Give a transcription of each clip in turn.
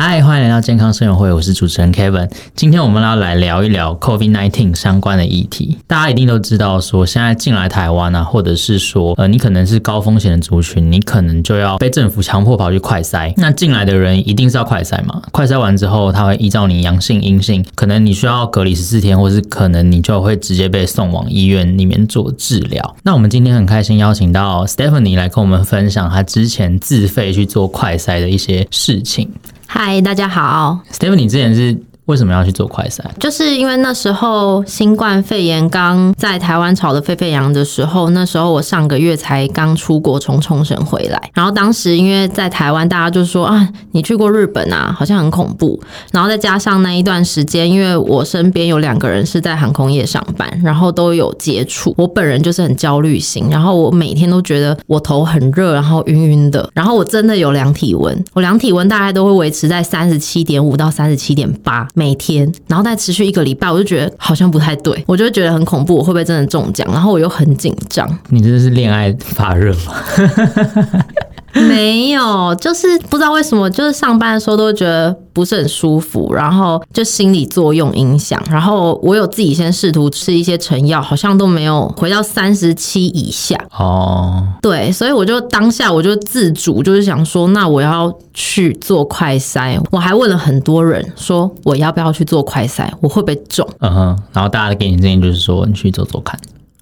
嗨，欢迎来到健康生友会，我是主持人 Kevin。今天我们要来聊一聊 COVID-19 相关的议题。大家一定都知道，说现在进来台湾啊，或者是说，呃，你可能是高风险的族群，你可能就要被政府强迫跑去快筛。那进来的人一定是要快筛嘛？快筛完之后，他会依照你阳性、阴性，可能你需要隔离十四天，或是可能你就会直接被送往医院里面做治疗。那我们今天很开心邀请到 Stephanie 来跟我们分享她之前自费去做快筛的一些事情。嗨，大家好。，Stephen，你之前是？为什么要去做快筛？就是因为那时候新冠肺炎刚在台湾炒得沸沸扬扬的时候，那时候我上个月才刚出国从冲绳回来，然后当时因为在台湾，大家就说啊，你去过日本啊，好像很恐怖。然后再加上那一段时间，因为我身边有两个人是在航空业上班，然后都有接触，我本人就是很焦虑型，然后我每天都觉得我头很热，然后晕晕的，然后我真的有量体温，我量体温大概都会维持在三十七点五到三十七点八。每天，然后再持续一个礼拜，我就觉得好像不太对，我就觉得很恐怖，我会不会真的中奖？然后我又很紧张。你真的是恋爱发热吗？没有，就是不知道为什么，就是上班的时候都觉得不是很舒服，然后就心理作用影响，然后我有自己先试图吃一些成药，好像都没有回到三十七以下。哦，对，所以我就当下我就自主，就是想说，那我要去做快筛。我还问了很多人，说我要不要去做快筛，我会不会中？嗯哼，然后大家给你建议就是说，你去做做看。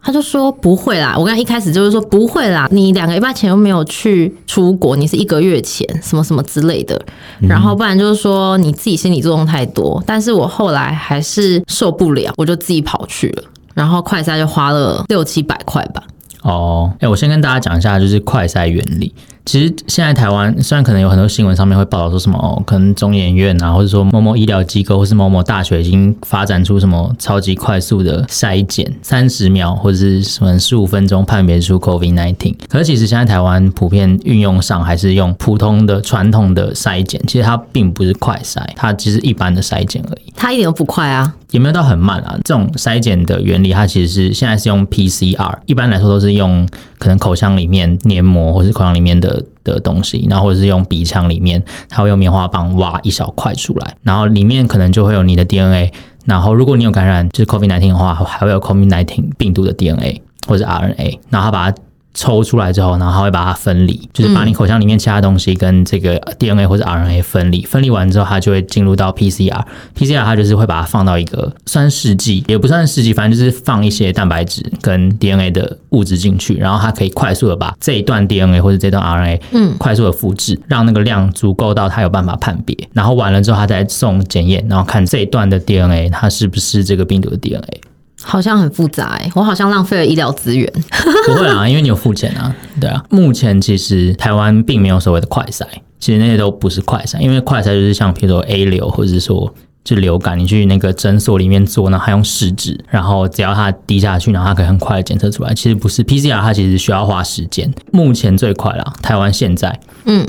他就说不会啦，我刚才一开始就是说不会啦，你两个礼拜前又没有去出国，你是一个月前什么什么之类的，然后不然就是说你自己心理作用太多，但是我后来还是受不了，我就自己跑去了，然后快筛就花了六七百块吧。哦，哎，我先跟大家讲一下，就是快筛原理。其实现在台湾虽然可能有很多新闻上面会报道说什么哦，可能中研院啊，或者说某某医疗机构，或是某某大学已经发展出什么超级快速的筛检，三十秒或者是什么十五分钟判别出 COVID-19。可是其实现在台湾普遍运用上还是用普通的传统的筛检，其实它并不是快筛，它其实一般的筛检而已。它一点都不快啊，也没有到很慢啊。这种筛检的原理，它其实是现在是用 PCR，一般来说都是用可能口腔里面黏膜或是口腔里面的。的东西，然后或者是用鼻腔里面，它会用棉花棒挖一小块出来，然后里面可能就会有你的 DNA，然后如果你有感染就是 COVID-19 的话，还会有 COVID-19 病毒的 DNA 或者 RNA，然后它把它。抽出来之后，然后它会把它分离，就是把你口腔里面其他东西跟这个 DNA 或者 RNA 分离。分离完之后，它就会进入到 PCR。PCR 它就是会把它放到一个算试剂，也不算试剂，反正就是放一些蛋白质跟 DNA 的物质进去，然后它可以快速的把这一段 DNA 或者这段 RNA，嗯，快速的复制，让那个量足够到它有办法判别。然后完了之后，它再送检验，然后看这一段的 DNA 它是不是这个病毒的 DNA。好像很复杂我好像浪费了医疗资源。不会啊，因为你有付钱啊。对啊，目前其实台湾并没有所谓的快筛，其实那些都不是快筛，因为快筛就是像比如说 A 流或者是说就流感，你去那个诊所里面做，那还用试纸，然后只要它滴下去，然后它可以很快的检测出来。其实不是 PCR，它其实需要花时间。目前最快啦，台湾现在嗯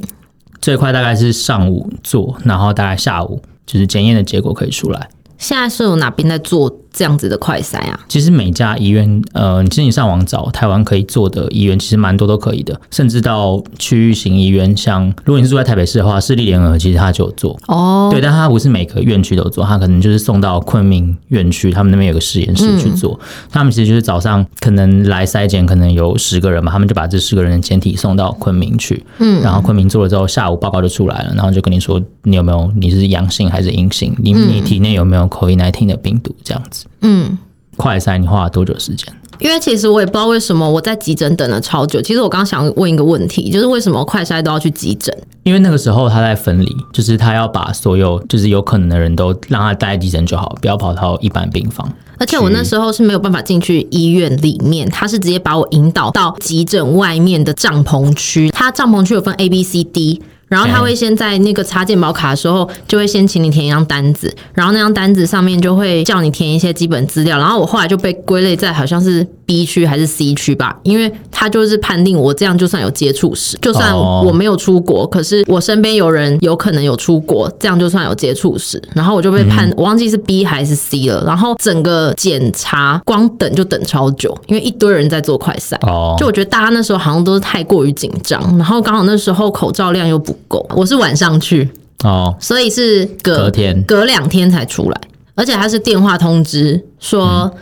最快大概是上午做，然后大概下午就是检验的结果可以出来。现在是有哪边在做这样子的快筛啊？其实每家医院，呃，其实你上网找台湾可以做的医院，其实蛮多都可以的，甚至到区域型医院，像如果你是住在台北市的话，市立联合其实它就有做。哦。对，但它不是每个院区都做，它可能就是送到昆明院区，他们那边有个实验室去做。嗯、他们其实就是早上可能来筛检，可能有十个人嘛，他们就把这十个人的检体送到昆明去，嗯，然后昆明做了之后，下午报告就出来了，然后就跟你说你有没有你是阳性还是阴性，你你体内有没有 COVID-19 的病毒？这样子，嗯。快筛你花了多久时间？因为其实我也不知道为什么我在急诊等了超久。其实我刚刚想问一个问题，就是为什么快筛都要去急诊？因为那个时候他在分离，就是他要把所有就是有可能的人都让他待在急诊就好，不要跑到一般病房。而且我那时候是没有办法进去医院里面，他是直接把我引导到急诊外面的帐篷区。他帐篷区有分 A、B、C、D。然后他会先在那个插件保卡的时候，就会先请你填一张单子，然后那张单子上面就会叫你填一些基本资料。然后我后来就被归类在好像是 B 区还是 C 区吧，因为他就是判定我这样就算有接触史，就算我没有出国，可是我身边有人有可能有出国，这样就算有接触史，然后我就被判，我忘记是 B 还是 C 了。然后整个检查光等就等超久，因为一堆人在做快筛。哦，就我觉得大家那时候好像都是太过于紧张，然后刚好那时候口罩量又不够，我是晚上去哦，所以是隔隔天隔两天才出来，而且他是电话通知说，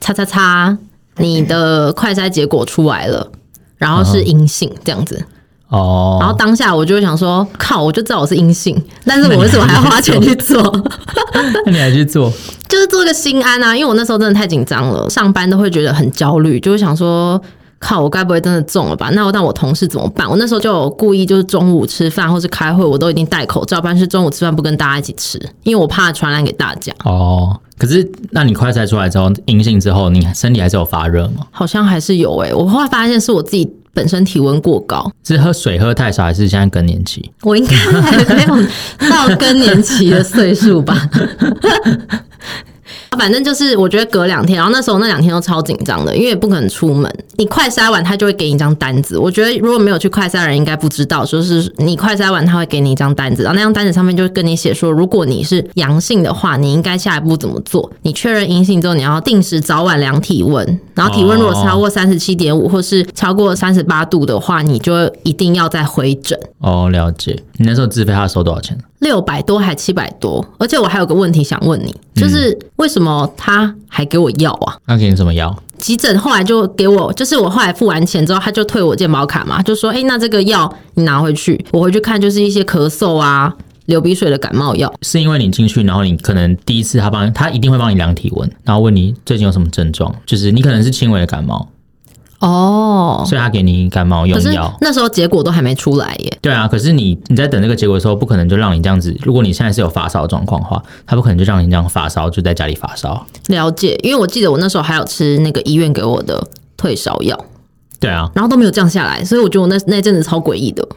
叉叉叉。你的快筛结果出来了，然后是阴性这样子哦。然后当下我就会想说，靠，我就知道我是阴性，但是我为什么还要花钱去做？那你还去做？就是做个心安啊，因为我那时候真的太紧张了，上班都会觉得很焦虑，就会想说，靠，我该不会真的中了吧？那我当我同事怎么办？我那时候就有故意就是中午吃饭或是开会，我都已经戴口罩，不然是中午吃饭不跟大家一起吃，因为我怕传染给大家。哦。可是，那你快筛出来之后阴性之后，你身体还是有发热吗？好像还是有诶、欸。我后来发现是我自己本身体温过高，是喝水喝太少，还是现在更年期？我应该还没有到更年期的岁数吧。啊反正就是，我觉得隔两天，然后那时候那两天都超紧张的，因为不可能出门。你快筛完，他就会给你一张单子。我觉得如果没有去快筛的人，应该不知道，说是你快筛完，他会给你一张单子，然后那张单子上面就会跟你写说，如果你是阳性的话，你应该下一步怎么做？你确认阴性之后，你要定时早晚量体温，然后体温如果超过三十七点五或是超过三十八度的话，你就一定要再回诊。哦，了解。你那时候自费他收多少钱？六百多还七百多？而且我还有个问题想问你，就是为什么他还给我药啊？他给你什么药？急诊后来就给我，就是我后来付完钱之后，他就退我健保卡嘛，就说：“哎，那这个药你拿回去，我回去看就是一些咳嗽啊、流鼻水的感冒药。”是因为你进去，然后你可能第一次他帮他一定会帮你量体温，然后问你最近有什么症状，就是你可能是轻微的感冒。哦，oh, 所以他给你感冒用药，那时候结果都还没出来耶。对啊，可是你你在等这个结果的时候，不可能就让你这样子。如果你现在是有发烧状况的话，他不可能就让你这样发烧，就在家里发烧。了解，因为我记得我那时候还有吃那个医院给我的退烧药。对啊，然后都没有降下来，所以我觉得我那那阵子超诡异的。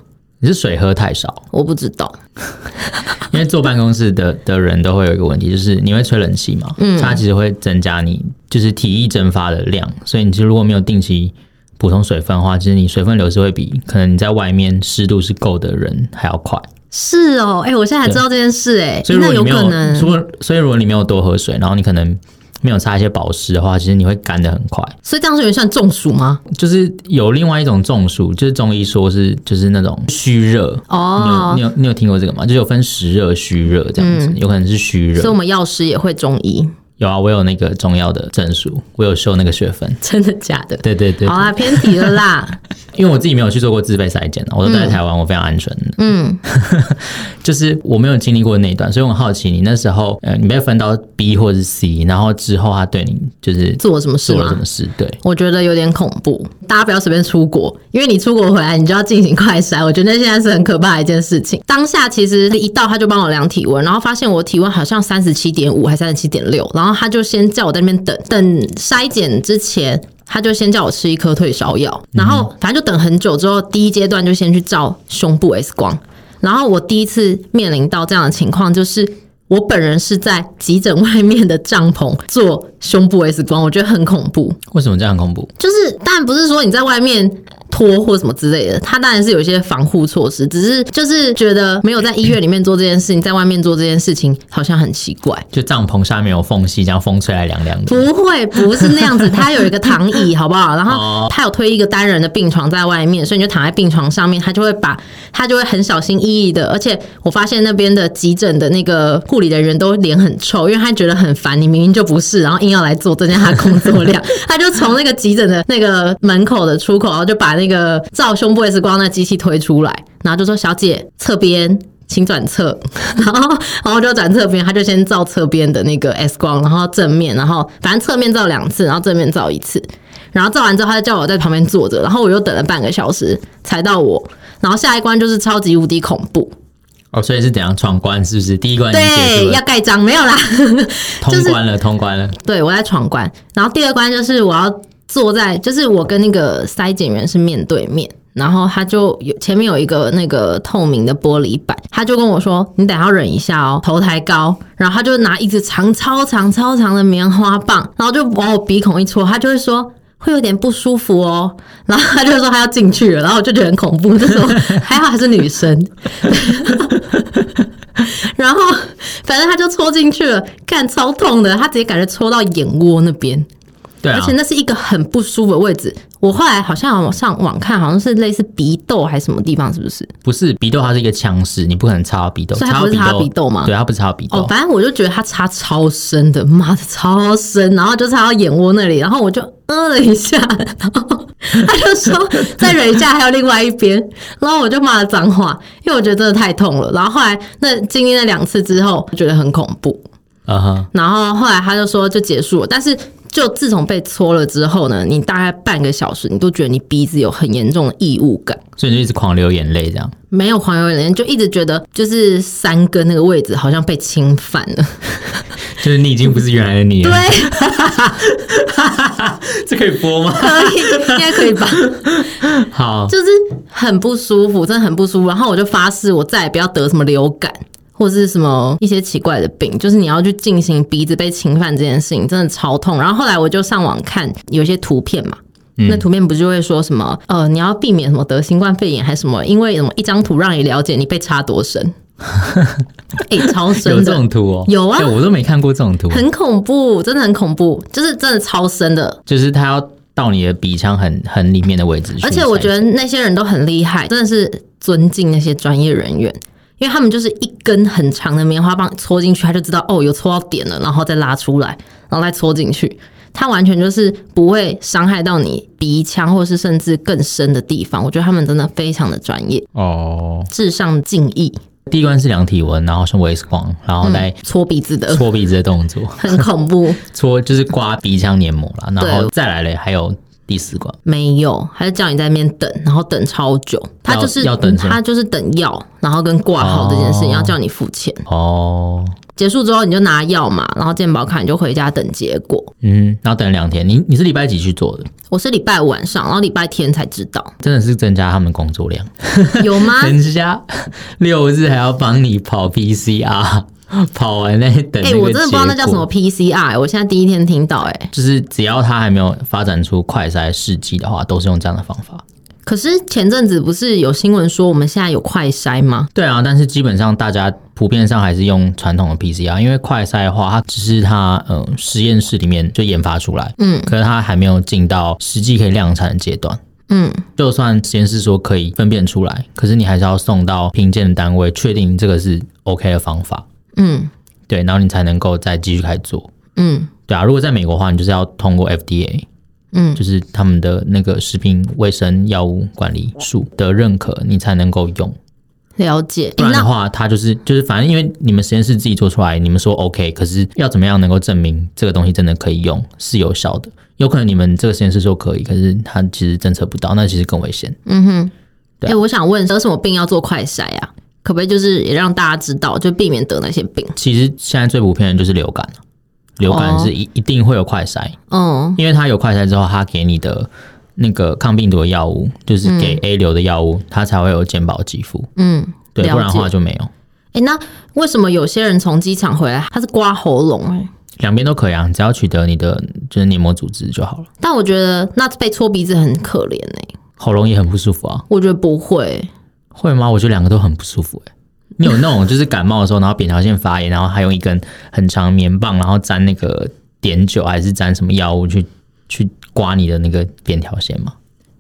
你是水喝太少？我不知道，因为坐办公室的的人都会有一个问题，就是你会吹冷气嘛，嗯，它其实会增加你就是体液蒸发的量，所以你其实如果没有定期。补充水分的话，其实你水分流失会比可能你在外面湿度是够的人还要快。是哦，哎、欸，我现在才知道这件事、欸，哎，那有可能。所以，所以如果你没有多喝水，然后你可能没有擦一些保湿的话，其实你会干的很快。所以这样子也算中暑吗？就是有另外一种中暑，就是中医说是就是那种虚热哦。你有你有你有听过这个吗？就有分实热、虚热这样子，嗯、有可能是虚热。所以我们药师也会中医。有啊，我有那个中药的证书，我有修那个学分。真的假的？对对对。好啊，偏题了啦。因为我自己没有去做过自费筛检，我都在台湾，嗯、我非常安全。嗯，就是我没有经历过那一段，所以我很好奇，你那时候呃，你被分到 B 或者是 C，然后之后他对你就是做了什么事？做了什么事？对，我觉得有点恐怖。大家不要随便出国，因为你出国回来，你就要进行快筛。我觉得现在是很可怕的一件事情。当下其实一到他就帮我量体温，然后发现我体温好像三十七点五还三十七点六，然后他就先叫我在那边等等筛检之前。他就先叫我吃一颗退烧药，然后反正就等很久之后，第一阶段就先去照胸部 X 光。然后我第一次面临到这样的情况，就是我本人是在急诊外面的帐篷做胸部 X 光，我觉得很恐怖。为什么这样很恐怖？就是当然不是说你在外面。拖或什么之类的，他当然是有一些防护措施，只是就是觉得没有在医院里面做这件事情，在外面做这件事情好像很奇怪。就帐篷下面有缝隙，这样风吹来凉凉的。不会，不是那样子，他有一个躺椅，好不好？然后他有推一个单人的病床在外面，所以你就躺在病床上面，他就会把他就会很小心翼翼的。而且我发现那边的急诊的那个护理的人员都脸很臭，因为他觉得很烦，你明明就不是，然后硬要来做，增加他工作量。他就从那个急诊的那个门口的出口，然后就把那个。那个照胸部 X 光的机器推出来，然后就说：“小姐，侧边请转侧。”然后，然后就转侧边，他就先照侧边的那个 X 光，然后正面，然后反正侧面照两次，然后正面照一次。然后照完之后，他就叫我在旁边坐着，然后我又等了半个小时才到我。然后下一关就是超级无敌恐怖哦，所以是怎样闯关？是不是第一关？对，要盖章没有啦，通关了，通关了。对，我在闯关。然后第二关就是我要。坐在就是我跟那个筛检员是面对面，然后他就有前面有一个那个透明的玻璃板，他就跟我说：“你等下要忍一下哦，头抬高。”然后他就拿一支长超长超长的棉花棒，然后就往我鼻孔一戳，他就会说：“会有点不舒服哦。然后他就说他要进去了，然后我就觉得很恐怖，就说还好还是女生。然后反正他就戳进去了，看超痛的，他直接感觉戳到眼窝那边。对、啊，而且那是一个很不舒服的位置。我后来好像上网看，好像是类似鼻窦还是什么地方，是不是？不是鼻窦，它是一个腔室，你不可能插到鼻窦。所以它不是插到鼻窦吗？对，它不是插到鼻窦。哦，反正我就觉得它插超深的，妈的超深，然后就插到眼窝那里，然后我就呃了一下，然后他就说再忍一下，还有另外一边，然后我就骂了脏话，因为我觉得真的太痛了。然后后来那经历了两次之后，觉得很恐怖。啊哈。然后后来他就说就结束了，但是。就自从被搓了之后呢，你大概半个小时，你都觉得你鼻子有很严重的异物感，所以你就一直狂流眼泪，这样？没有狂流眼泪，就一直觉得就是三根那个位置好像被侵犯了，就是你已经不是原来的你了。对，这可以播吗？可以，应该可以吧？好，就是很不舒服，真的很不舒服。然后我就发誓，我再也不要得什么流感。或是什么一些奇怪的病，就是你要去进行鼻子被侵犯这件事情，真的超痛。然后后来我就上网看有些图片嘛，嗯、那图片不就会说什么呃，你要避免什么得新冠肺炎还是什么？因为什么一张图让你了解你被插多深，哎、欸，超深的。有这种图哦？有啊，我都没看过这种图，很恐怖，真的很恐怖，就是真的超深的，就是他要到你的鼻腔很很里面的位置去。而且我觉得那些人都很厉害，真的是尊敬那些专业人员。因为他们就是一根很长的棉花棒戳进去，他就知道哦，有戳到点了，然后再拉出来，然后再戳进去。他完全就是不会伤害到你鼻腔，或是甚至更深的地方。我觉得他们真的非常的专业哦，至上敬意。第一关是量体温，然后是 X 光，然后来搓鼻子的搓鼻子的动作，很恐怖。搓就是刮鼻腔黏膜了，然后再来嘞，还有。第四关没有，还是叫你在那边等，然后等超久。他就是要等，他就是等药，然后跟挂号这件事情，要叫你付钱。哦，结束之后你就拿药嘛，然后健保卡你就回家等结果。嗯，然后等了两天。你你是礼拜几去做的？我是礼拜五晚上，然后礼拜天才知道。真的是增加他们工作量，有吗？人家六日还要帮你跑 PCR。跑完那等，哎、欸，我真的不知道那叫什么 PCR，我现在第一天听到，哎，就是只要他还没有发展出快筛试剂的话，都是用这样的方法。可是前阵子不是有新闻说我们现在有快筛吗？对啊，但是基本上大家普遍上还是用传统的 PCR，因为快筛的话，它只是它呃实验室里面就研发出来，嗯，可是它还没有进到实际可以量产的阶段，嗯，就算实验室说可以分辨出来，可是你还是要送到评鉴的单位确定这个是 OK 的方法。嗯，对，然后你才能够再继续开始做。嗯，对啊，如果在美国的话，你就是要通过 FDA，嗯，就是他们的那个食品卫生药物管理署的认可，你才能够用。了解，不然的话，他就是就是反正因为你们实验室自己做出来，你们说 OK，可是要怎么样能够证明这个东西真的可以用，是有效的？有可能你们这个实验室说可以，可是它其实侦测不到，那其实更危险。嗯哼，对。哎，我想问，有什么病要做快筛啊？可不可以就是也让大家知道，就避免得那些病？其实现在最普遍的就是流感，流感是一一定会有快筛，嗯，因为它有快筛之后，它给你的那个抗病毒的药物，就是给 A 流的药物，它才会有健保给付，嗯，对，不然的话就没有。哎，那为什么有些人从机场回来，他是刮喉咙？哎，两边都可以啊，只要取得你的就是黏膜组织就好了。但我觉得那被搓鼻子很可怜哎，喉咙也很不舒服啊。我觉得不会。会吗？我觉得两个都很不舒服哎。你有那种就是感冒的时候，然后扁桃腺发炎，然后还用一根很长棉棒，然后沾那个碘酒还是沾什么药物去去刮你的那个扁桃腺吗？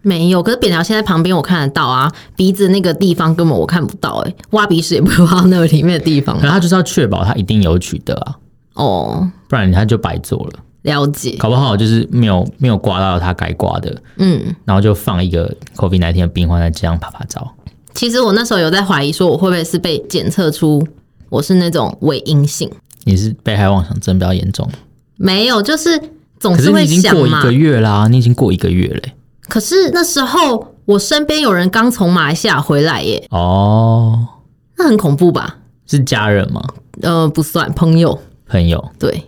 没有，可是扁桃腺在旁边我看得到啊，鼻子那个地方根本我看不到哎，挖鼻屎也不会挖到那个里面的地方。可他就是要确保他一定有取得啊，哦，不然他就白做了。了解，搞不好就是没有没有刮到他该刮的，嗯，然后就放一个 COVID 那天的病患在这样拍拍照。其实我那时候有在怀疑，说我会不会是被检测出我是那种伪阴性？你是被害妄想症比较严重？没有，就是总是会想嘛。可是你已经过一个月啦，你已经过一个月嘞。可是那时候我身边有人刚从马来西亚回来耶。哦，那很恐怖吧？是家人吗？呃，不算，朋友。朋友。对。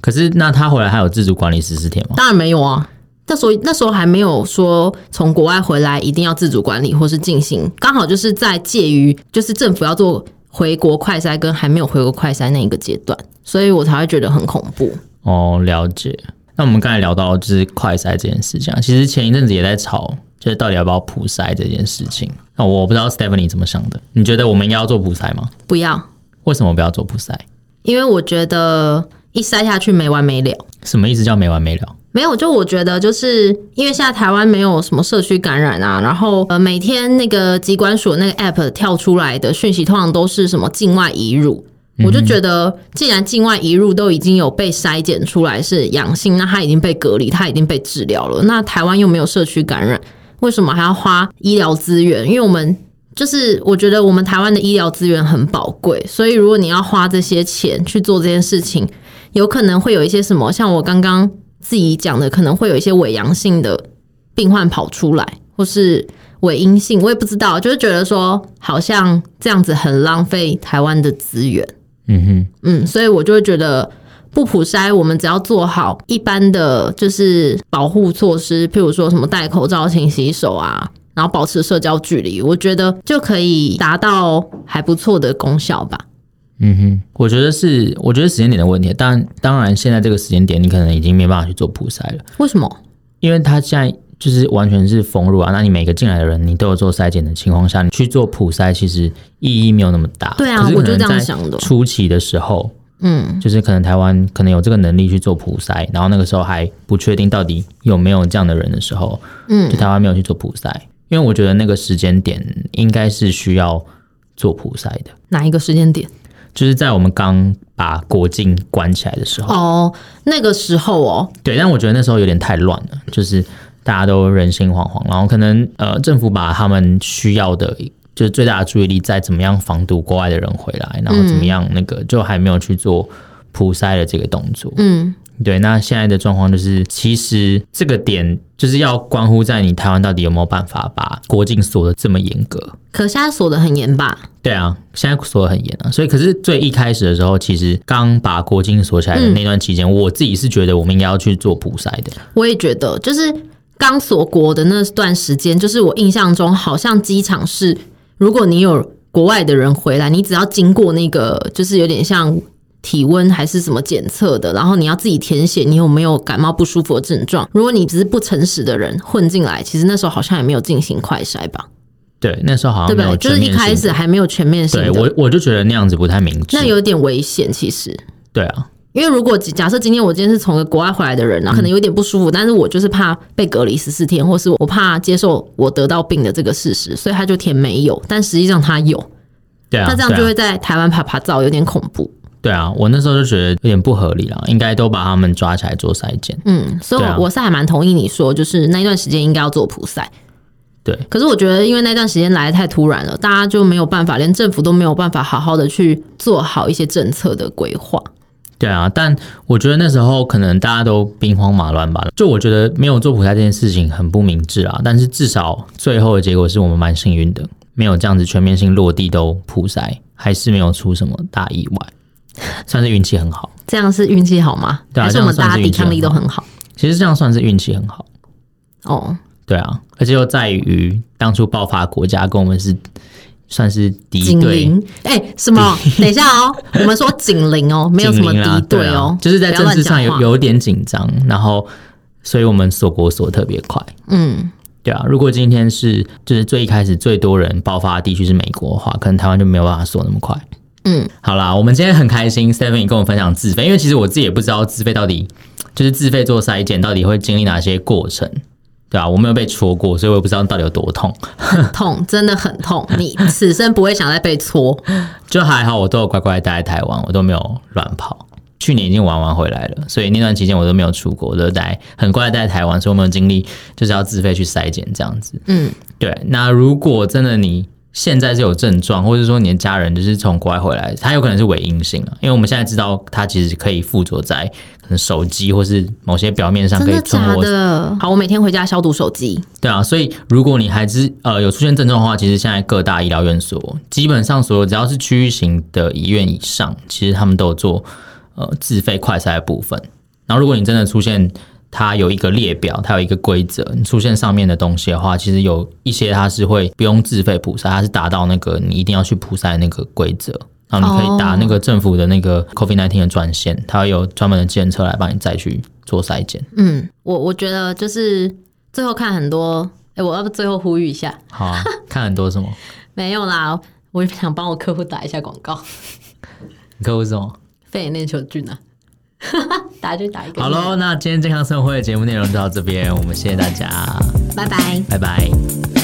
可是那他回来还有自主管理十四天吗？当然没有啊。那时候那时候还没有说从国外回来一定要自主管理或是进行，刚好就是在介于就是政府要做回国快筛跟还没有回国快筛那一个阶段，所以我才会觉得很恐怖。哦，了解。那我们刚才聊到就是快筛这件事情，其实前一阵子也在吵，就是到底要不要普筛这件事情。那我不知道 Stephanie 怎么想的？你觉得我们应该要做普筛吗？不要。为什么不要做普筛？因为我觉得一筛下去没完没了。什么意思叫没完没了？没有，就我觉得就是因为现在台湾没有什么社区感染啊，然后呃每天那个机关所那个 app 跳出来的讯息通常都是什么境外移入。我就觉得，既然境外移入都已经有被筛检出来是阳性，那他已经被隔离，他已经被治疗了。那台湾又没有社区感染，为什么还要花医疗资源？因为我们就是我觉得我们台湾的医疗资源很宝贵，所以如果你要花这些钱去做这件事情，有可能会有一些什么，像我刚刚自己讲的，可能会有一些伪阳性的病患跑出来，或是伪阴性，我也不知道，就是觉得说好像这样子很浪费台湾的资源。嗯哼，嗯，所以我就会觉得不普筛，我们只要做好一般的就是保护措施，譬如说什么戴口罩、勤洗手啊，然后保持社交距离，我觉得就可以达到还不错的功效吧。嗯哼，我觉得是，我觉得时间点的问题。当当然，现在这个时间点，你可能已经没办法去做普筛了。为什么？因为他现在。就是完全是封入啊，那你每个进来的人，你都有做筛检的情况下，你去做普筛，其实意义没有那么大。对啊，我就这样想的。初期的时候，嗯，就是可能台湾可能有这个能力去做普筛，然后那个时候还不确定到底有没有这样的人的时候，嗯，就台湾没有去做普筛，因为我觉得那个时间点应该是需要做普筛的。哪一个时间点？就是在我们刚把国境关起来的时候。哦，那个时候哦，对，但我觉得那时候有点太乱了，就是。大家都人心惶惶，然后可能呃，政府把他们需要的，就是最大的注意力在怎么样防堵国外的人回来，然后怎么样那个就还没有去做普筛的这个动作。嗯，对。那现在的状况就是，其实这个点就是要关乎在你台湾到底有没有办法把国境锁得这么严格。可现在锁得很严吧？对啊，现在锁得很严啊。所以，可是最一开始的时候，其实刚把国境锁起来的那段期间，嗯，我自己是觉得我们应该要去做普筛的。我也觉得，就是。刚锁国的那段时间，就是我印象中好像机场是，如果你有国外的人回来，你只要经过那个，就是有点像体温还是什么检测的，然后你要自己填写你有没有感冒不舒服的症状。如果你只是不诚实的人混进来，其实那时候好像也没有进行快筛吧？对，那时候好像没有，对不对？就是一开始还没有全面性的。对，我我就觉得那样子不太明智，那有点危险，其实。对啊。因为如果假设今天我今天是从国外回来的人呢，可能有点不舒服，但是我就是怕被隔离十四天，或是我怕接受我得到病的这个事实，所以他就填没有，但实际上他有。对啊，那这样就会在台湾趴趴走，有点恐怖。对啊，我那时候就觉得有点不合理了，应该都把他们抓起来做筛检。嗯，所以我是还蛮同意你说，就是那一段时间应该要做普筛。对，可是我觉得因为那段时间来得太突然了，大家就没有办法，连政府都没有办法好好的去做好一些政策的规划。对啊，但我觉得那时候可能大家都兵荒马乱吧。就我觉得没有做普筛这件事情很不明智啊。但是至少最后的结果是我们蛮幸运的，没有这样子全面性落地都普筛，还是没有出什么大意外，算是运气很好。这样是运气好吗？对啊，还是我们大家抵抗力都很好。其实这样算是运气很好。哦，对啊，而且又在于当初爆发国家跟我们是。算是敌对，哎、欸，什么？等一下哦，我们说紧邻哦，没有什么敌对哦，就是在政治上有有点紧张，然后，所以我们锁国锁特别快。嗯，对啊，如果今天是就是最一开始最多人爆发的地区是美国的话，可能台湾就没有办法锁那么快。嗯，好啦，我们今天很开心，Stephanie 跟我分享自费，因为其实我自己也不知道自费到底就是自费做筛检到底会经历哪些过程。对啊，我没有被戳过，所以我也不知道到底有多痛。很 痛，真的很痛。你此生不会想再被戳。就还好，我都有乖乖待在台湾，我都没有乱跑。去年已经玩完回来了，所以那段期间我都没有出国，我都待很乖待在台湾，所以我没有经历就是要自费去筛检这样子。嗯，对。那如果真的你。现在是有症状，或者说你的家人就是从国外回来，他有可能是伪阴性啊，因为我们现在知道他其实可以附着在可能手机或是某些表面上可以存活。真的假的？好，我每天回家消毒手机。对啊，所以如果你还是呃有出现症状的话，其实现在各大医疗院所基本上所有只要是区域型的医院以上，其实他们都有做呃自费快筛的部分。然后如果你真的出现，它有一个列表，它有一个规则。你出现上面的东西的话，其实有一些它是会不用自费普筛，它是达到那个你一定要去普筛那个规则。然后你可以打那个政府的那个 COVID nineteen 的专线，它会有专门的检测来帮你再去做筛检。嗯，我我觉得就是最后看很多，哎，我要不最后呼吁一下？好啊，看很多什么？没有啦，我想帮我客户打一下广告。你客户是什么？肺炎链球菌啊，打就打一个。好喽，那今天健康生活会的节目内容就到这边，我们谢谢大家，拜拜，拜拜。